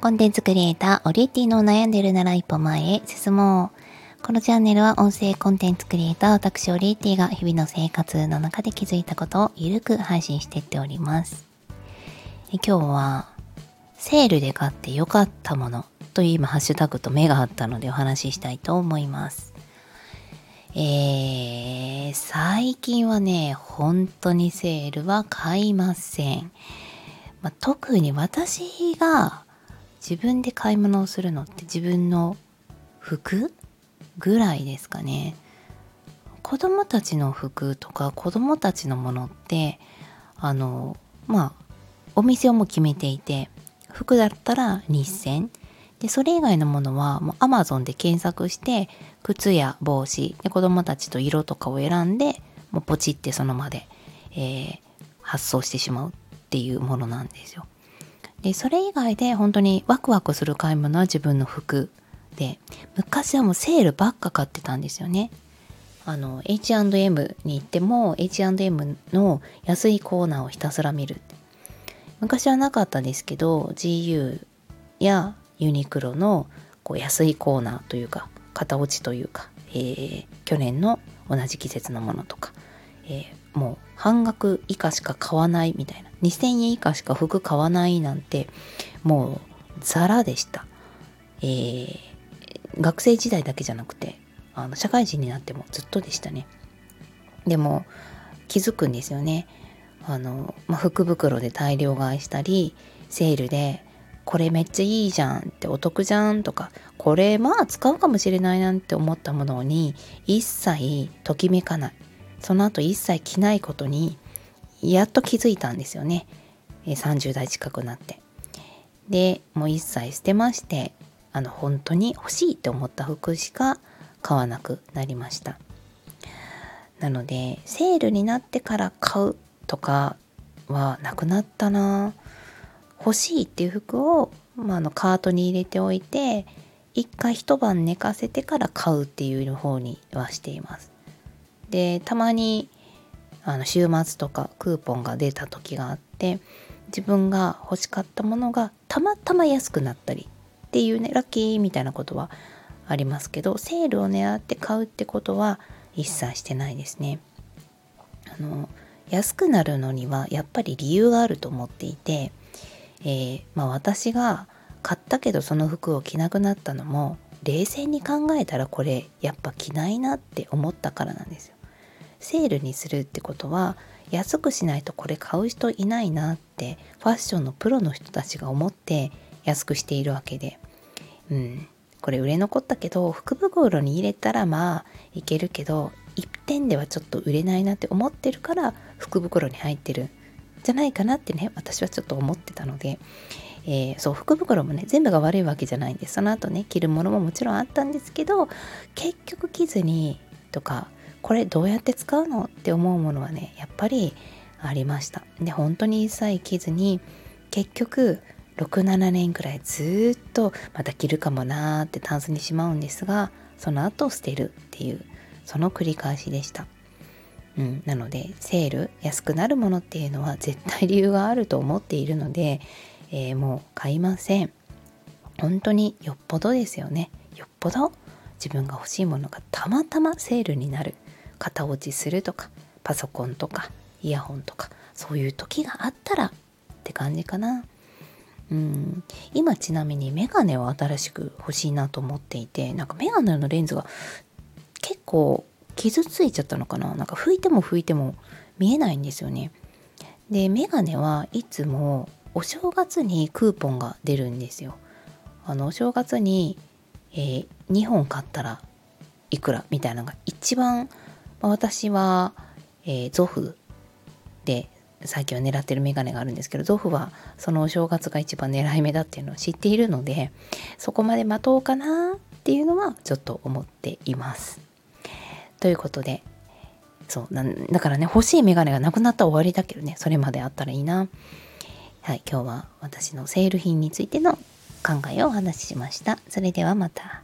コンテンツクリエイター、オリエティの悩んでるなら一歩前へ進もう。このチャンネルは音声コンテンツクリエイター、私オリエティが日々の生活の中で気づいたことをゆるく配信していっております。今日は、セールで買って良かったものという今ハッシュタグと目があったのでお話ししたいと思います。えー、最近はね、本当にセールは買いません。まあ、特に私が自分で買い物をするのって自分の服ぐらいですかね。子供たちの服とか子供たちのものってあのまあお店をも決めていて服だったら日銭でそれ以外のものはもう Amazon で検索して靴や帽子で子供たちと色とかを選んでもうポチってその場で、えー、発送してしまうっていうものなんですよ。でそれ以外で本当にワクワクする買い物は自分の服で昔はもうセールばっか買ってたんですよね。あの H&M に行っても H&M の安いコーナーをひたすら見る昔はなかったですけど GU やユニクロのこう安いコーナーというか型落ちというか、えー、去年の同じ季節のものとか、えー、もう半額以下しか買わないみたいな2000円以下しか服買わないなんてもうザラでした、えー、学生時代だけじゃなくてあの社会人になってもずっとでしたね。でも気づくんですよね。あの、まあ、福袋で大量買いしたりセールでこれめっちゃいいじゃんってお得じゃんとかこれまあ使うかもしれないなんて思ったものに一切ときめかない。その後一切着ないことにやっと気づいたんですよね。30代近くなって。でもう一切捨てましてあの本当に欲しいって思った服しか買わなくなりました。なのでセールになってから買うとかはなくなったな。欲しいっていう服を、まあ、あのカートに入れておいて一回一晩寝かせてから買うっていう方にはしています。でたまにあの週末とかクーポンが出た時があって自分が欲しかったものがたまたま安くなったりっていうねラッキーみたいなことはありますけどセールを狙って買うってことは一切してないですね。あの安くなるのにはやっぱり理由があると思っていてえー、まあ、私が買ったけどその服を着なくなったのも冷静に考えたらこれやっぱ着ないなって思ったからなんですよ。セールにするってことは安くしないとこれ買う人いないなってファッションのプロの人たちが思って安くしているわけで。うん。これ売れ残ったけど福袋に入れたらまあいけるけど一点ではちょっと売れないなって思ってるから福袋に入ってる。じゃないかなってね私はちょっと思ってたので、えー、そう福袋もね全部が悪いわけじゃないんですその後ね着るものももちろんあったんですけど結局着ずにとかこれどうやって使うのって思うものはねやっぱりありました。で本当に一切着ずに結局67年くらいずっとまた着るかもなーってタンスにしまうんですがその後捨てるっていうその繰り返しでした。うん、なのでセール安くなるものっていうのは絶対理由があると思っているので、えー、もう買いません。本当によっぽどですよね。よっぽど自分が欲しいものがたまたまセールになる。型落ちするとかパソコンとかイヤホンとかそういう時があったらって感じかなうん今ちなみにメガネを新しく欲しいなと思っていてなんかメガネのレンズが結構傷ついちゃったのかななんか拭いても拭いても見えないんですよね。で、メガネはいつもお正月にクーポンが出るんですよ。あの、お正月に、えー、2本買ったらいくらみたいなのが一番、まあ、私は、えー、ゾフで最近は狙ってるメガネがあるんですけどゾフはそのお正月が一番狙い目だっていうのを知っているのでそこまで待とうかなっていうのはちょっと思っています。ということで、そうなだからね、欲しいメガネがなくなったら終わりだけどね、それまであったらいいな。はい、今日は私のセール品についての考えをお話ししました。それではまた。